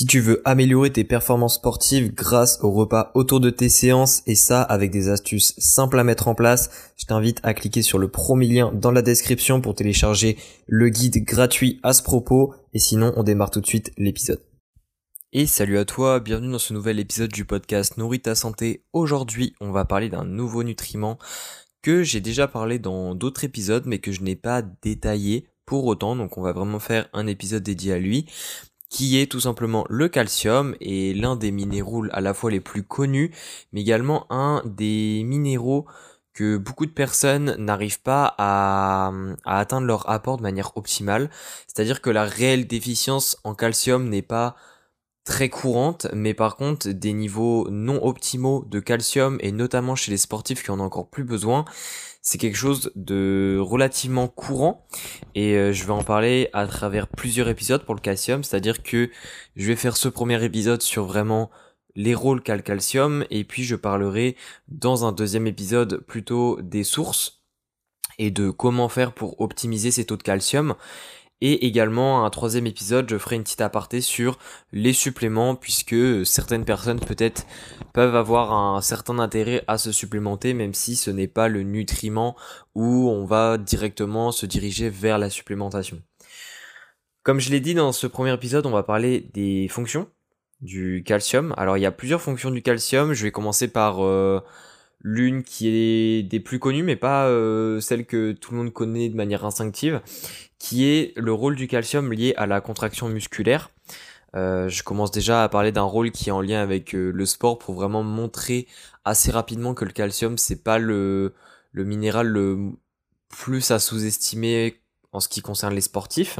Si tu veux améliorer tes performances sportives grâce au repas autour de tes séances et ça avec des astuces simples à mettre en place, je t'invite à cliquer sur le premier lien dans la description pour télécharger le guide gratuit à ce propos et sinon on démarre tout de suite l'épisode. Et salut à toi, bienvenue dans ce nouvel épisode du podcast Nourris ta santé. Aujourd'hui on va parler d'un nouveau nutriment que j'ai déjà parlé dans d'autres épisodes mais que je n'ai pas détaillé pour autant, donc on va vraiment faire un épisode dédié à lui qui est tout simplement le calcium et l'un des minéraux à la fois les plus connus, mais également un des minéraux que beaucoup de personnes n'arrivent pas à, atteindre leur apport de manière optimale. C'est-à-dire que la réelle déficience en calcium n'est pas très courante, mais par contre des niveaux non optimaux de calcium, et notamment chez les sportifs qui en ont encore plus besoin, c'est quelque chose de relativement courant. Et euh, je vais en parler à travers plusieurs épisodes pour le calcium, c'est-à-dire que je vais faire ce premier épisode sur vraiment les rôles qu'a le calcium et puis je parlerai dans un deuxième épisode plutôt des sources et de comment faire pour optimiser ces taux de calcium et également, un troisième épisode, je ferai une petite aparté sur les suppléments, puisque certaines personnes peut-être peuvent avoir un certain intérêt à se supplémenter, même si ce n'est pas le nutriment où on va directement se diriger vers la supplémentation. Comme je l'ai dit dans ce premier épisode, on va parler des fonctions du calcium. Alors il y a plusieurs fonctions du calcium, je vais commencer par... Euh, l'une qui est des plus connues, mais pas euh, celle que tout le monde connaît de manière instinctive, qui est le rôle du calcium lié à la contraction musculaire. Euh, je commence déjà à parler d'un rôle qui est en lien avec euh, le sport pour vraiment montrer assez rapidement que le calcium c'est pas le, le minéral le plus à sous-estimer en ce qui concerne les sportifs.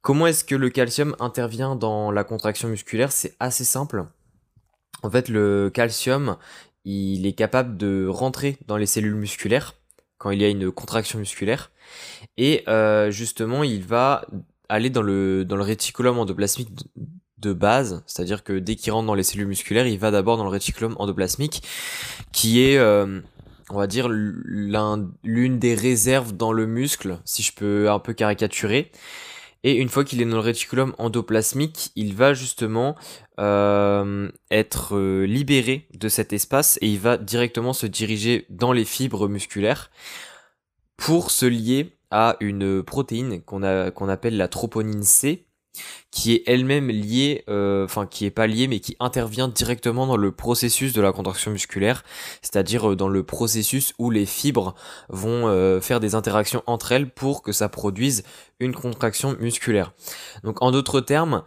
Comment est-ce que le calcium intervient dans la contraction musculaire? C'est assez simple. En fait, le calcium, il est capable de rentrer dans les cellules musculaires quand il y a une contraction musculaire. Et euh, justement, il va aller dans le, dans le réticulum endoplasmique de base, c'est-à-dire que dès qu'il rentre dans les cellules musculaires, il va d'abord dans le réticulum endoplasmique, qui est, euh, on va dire, l'une des réserves dans le muscle, si je peux un peu caricaturer. Et une fois qu'il est dans le réticulum endoplasmique, il va justement euh, être euh, libéré de cet espace et il va directement se diriger dans les fibres musculaires pour se lier à une protéine qu'on qu'on appelle la troponine C qui est elle-même liée, euh, enfin qui est pas liée, mais qui intervient directement dans le processus de la contraction musculaire, c'est-à-dire euh, dans le processus où les fibres vont euh, faire des interactions entre elles pour que ça produise une contraction musculaire. Donc en d'autres termes,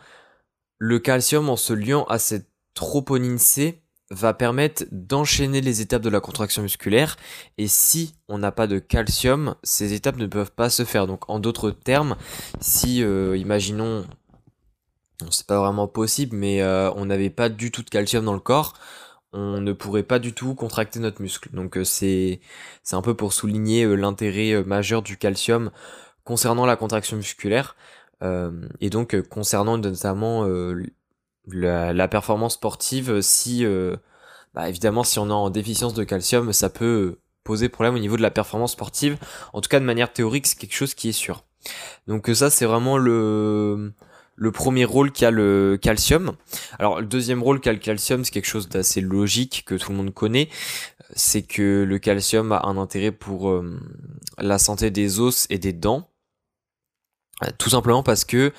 le calcium en se liant à cette troponine C va permettre d'enchaîner les étapes de la contraction musculaire et si on n'a pas de calcium, ces étapes ne peuvent pas se faire. Donc en d'autres termes, si imaginons c'est pas vraiment possible, mais euh, on n'avait pas du tout de calcium dans le corps, on ne pourrait pas du tout contracter notre muscle. Donc euh, c'est c'est un peu pour souligner euh, l'intérêt majeur du calcium concernant la contraction musculaire et donc concernant notamment la, performance sportive. Si bah, évidemment si on est en déficience de calcium, ça peut poser problème au niveau de la performance sportive. En tout cas de manière théorique, c'est quelque chose qui est sûr. Donc ça c'est vraiment le le premier rôle qu'a le calcium. Alors le deuxième rôle qu'a le calcium, c'est quelque chose d'assez logique que tout le monde connaît. C'est que le calcium a un intérêt pour euh, la santé des os et des dents. Euh, tout simplement parce que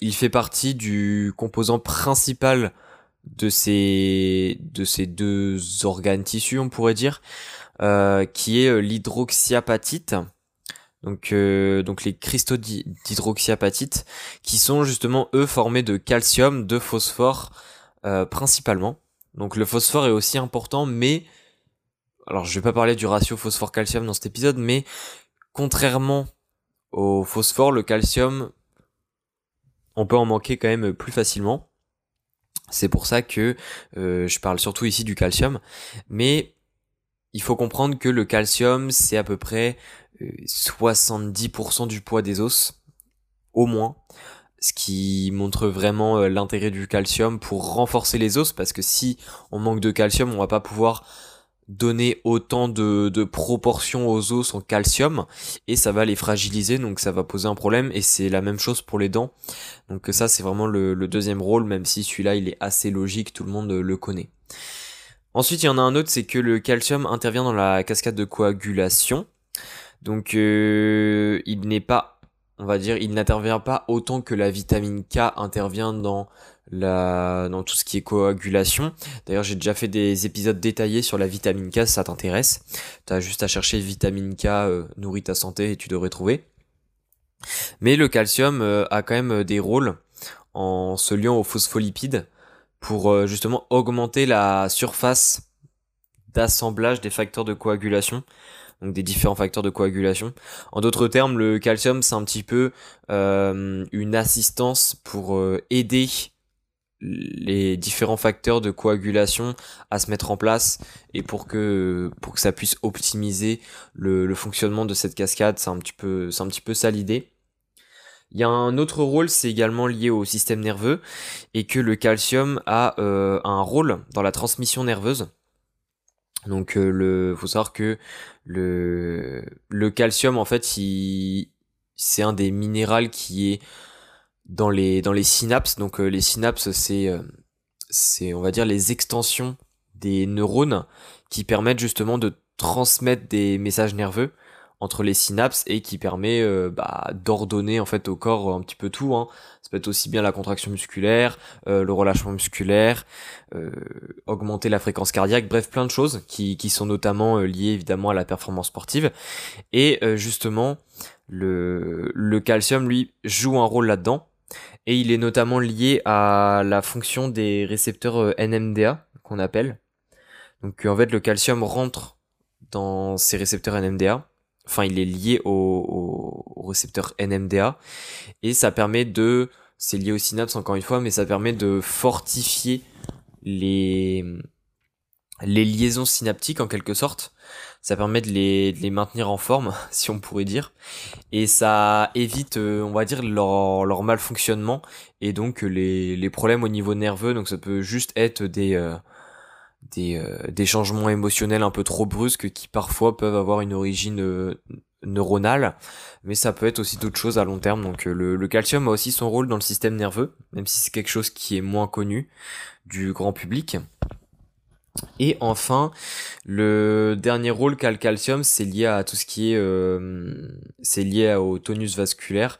il fait partie du composant principal de ces de ces deux organes tissus, on pourrait dire, euh, qui est l'hydroxyapatite donc, euh, donc les cristaux d'hydroxyapatite, qui sont justement eux formés de calcium, de phosphore euh, principalement. Donc le phosphore est aussi important, mais alors je vais pas parler du ratio phosphore-calcium dans cet épisode, mais contrairement au phosphore, le calcium, on peut en manquer quand même plus facilement. C'est pour ça que euh, je parle surtout ici du calcium, mais il faut comprendre que le calcium, c'est à peu près 70% du poids des os, au moins. Ce qui montre vraiment euh, l'intérêt du calcium pour renforcer les os, parce que si on manque de calcium, on va pas pouvoir donner autant de, de proportions aux os en calcium et ça va les fragiliser donc ça va poser un problème et c'est la même chose pour les dents. Donc ça c'est vraiment le, deuxième rôle même si celui-là il est assez logique tout le monde le connaît. Ensuite il y en a un autre c'est que le calcium intervient dans la cascade de coagulation. Donc euh, il n'est pas on va dire il n'intervient pas autant que la vitamine K intervient dans la, dans tout ce qui est coagulation. D'ailleurs, j'ai déjà fait des épisodes détaillés sur la vitamine K si ça t'intéresse. T'as juste à chercher vitamine K euh, nourrit ta santé et tu devrais trouver. Mais le calcium euh, a quand même euh, des rôles en se liant aux phospholipides pour justement augmenter la surface d'assemblage des facteurs de coagulation donc des différents facteurs de coagulation. En d'autres termes, le calcium, c'est un petit peu euh, une assistance pour euh, aider les différents facteurs de coagulation à se mettre en place et pour que pour que ça puisse optimiser le, le fonctionnement de cette cascade. C'est un petit peu c'est un petit peu ça l'idée. Il y a un autre rôle c'est également lié au système nerveux et que le calcium a euh, un rôle dans la transmission nerveuse donc euh, le faut savoir que le calcium en fait c'est un des minéraux qui est dans les synapses. Donc euh, les synapses euh, c'est on va dire les extensions des neurones qui permettent justement de transmettre des messages nerveux entre les synapses et qui permet euh, bah, d'ordonner en fait au corps un petit peu tout. Hein. Ça peut être aussi bien la contraction musculaire, le relâchement musculaire, augmenter la fréquence cardiaque, bref plein de choses qui, qui sont notamment liées évidemment à la performance sportive. Et justement le, le calcium lui joue un rôle là-dedans et il est notamment lié à la fonction des récepteurs euh, NMDA qu'on appelle. Donc en fait le calcium rentre dans ces récepteurs NMDA. Enfin il est lié au, au, récepteur NMDA et ça permet de, c'est lié aux synapses encore une fois, mais ça permet de fortifier les les liaisons synaptiques en quelque sorte. Ça permet de les, de les maintenir en forme, si on pourrait dire. Et ça évite, euh, on va dire, leur, leur malfonctionnement et donc les, les problèmes au niveau nerveux. Donc ça peut juste être des, euh, des, euh, des changements émotionnels un peu trop brusques qui parfois peuvent avoir une origine neuronale, mais ça peut être aussi d'autres choses à long terme. Donc le, le, calcium a aussi son rôle dans le système nerveux, même si c'est quelque chose qui est moins connu du grand public. Et enfin, le dernier rôle qu'a le calcium, c'est lié à tout ce qui est, euh, c'est lié au tonus vasculaire.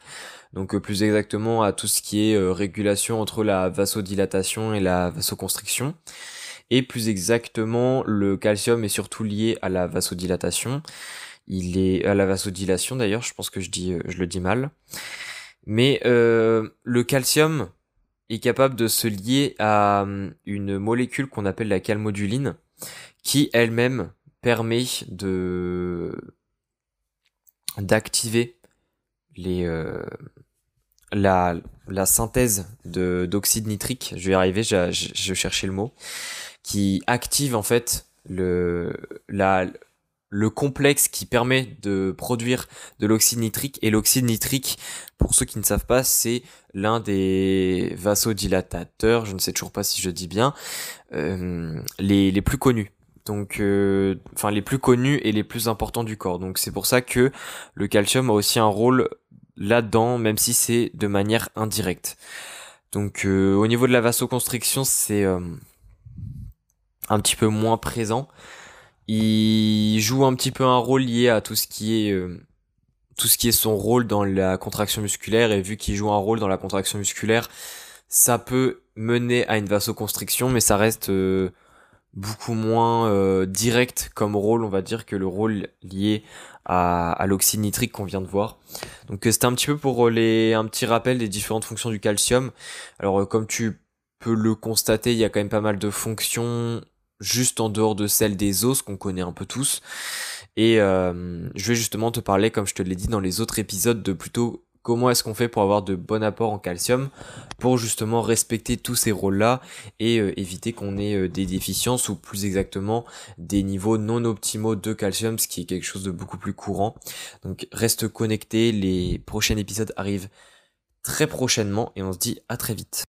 Donc euh, plus exactement à tout ce qui est euh, régulation entre la vasodilatation et la vasoconstriction. Et plus exactement, le calcium est surtout lié à la vasodilatation. Il est à la vasodilation d'ailleurs, je pense que je dis, je le dis mal. Mais le calcium, est capable de se lier à hum, une molécule qu'on appelle la calmoduline, qui elle-même permet de d'activer les euh, la, la synthèse de d'oxyde nitrique. Je vais y arriver, je, je cherchais le mot, qui active en fait le la le complexe qui permet de produire de l'oxyde nitrique. Et l'oxyde nitrique, pour ceux qui ne savent pas, c'est l'un des vasodilatateurs, je ne sais toujours pas si je dis bien, euh, les, les plus connus. Donc, euh, enfin les plus connus et les plus importants du corps. Donc c'est pour ça que le calcium a aussi un rôle là-dedans, même si c'est de manière indirecte. Donc euh, au niveau de la vasoconstriction, c'est un petit peu moins présent il joue un petit peu un rôle lié à tout ce qui est euh, tout ce qui est son rôle dans la contraction musculaire et vu qu'il joue un rôle dans la contraction musculaire, ça peut mener à une vasoconstriction mais ça reste euh, beaucoup moins euh, direct comme rôle, on va dire que le rôle lié à, à l'oxyde nitrique qu'on vient de voir. Donc c'était un petit peu pour les un petit rappel des différentes fonctions du calcium. Alors comme tu peux le constater, il y a quand même pas mal de fonctions juste en dehors de celle des os qu'on connaît un peu tous. Et euh, je vais justement te parler, comme je te l'ai dit dans les autres épisodes, de plutôt comment est-ce qu'on fait pour avoir de bons apports en calcium, pour justement respecter tous ces rôles-là et euh, éviter qu'on ait euh, des déficiences ou plus exactement des niveaux non optimaux de calcium, ce qui est quelque chose de beaucoup plus courant. Donc reste connecté, les prochains épisodes arrivent très prochainement et on se dit à très vite.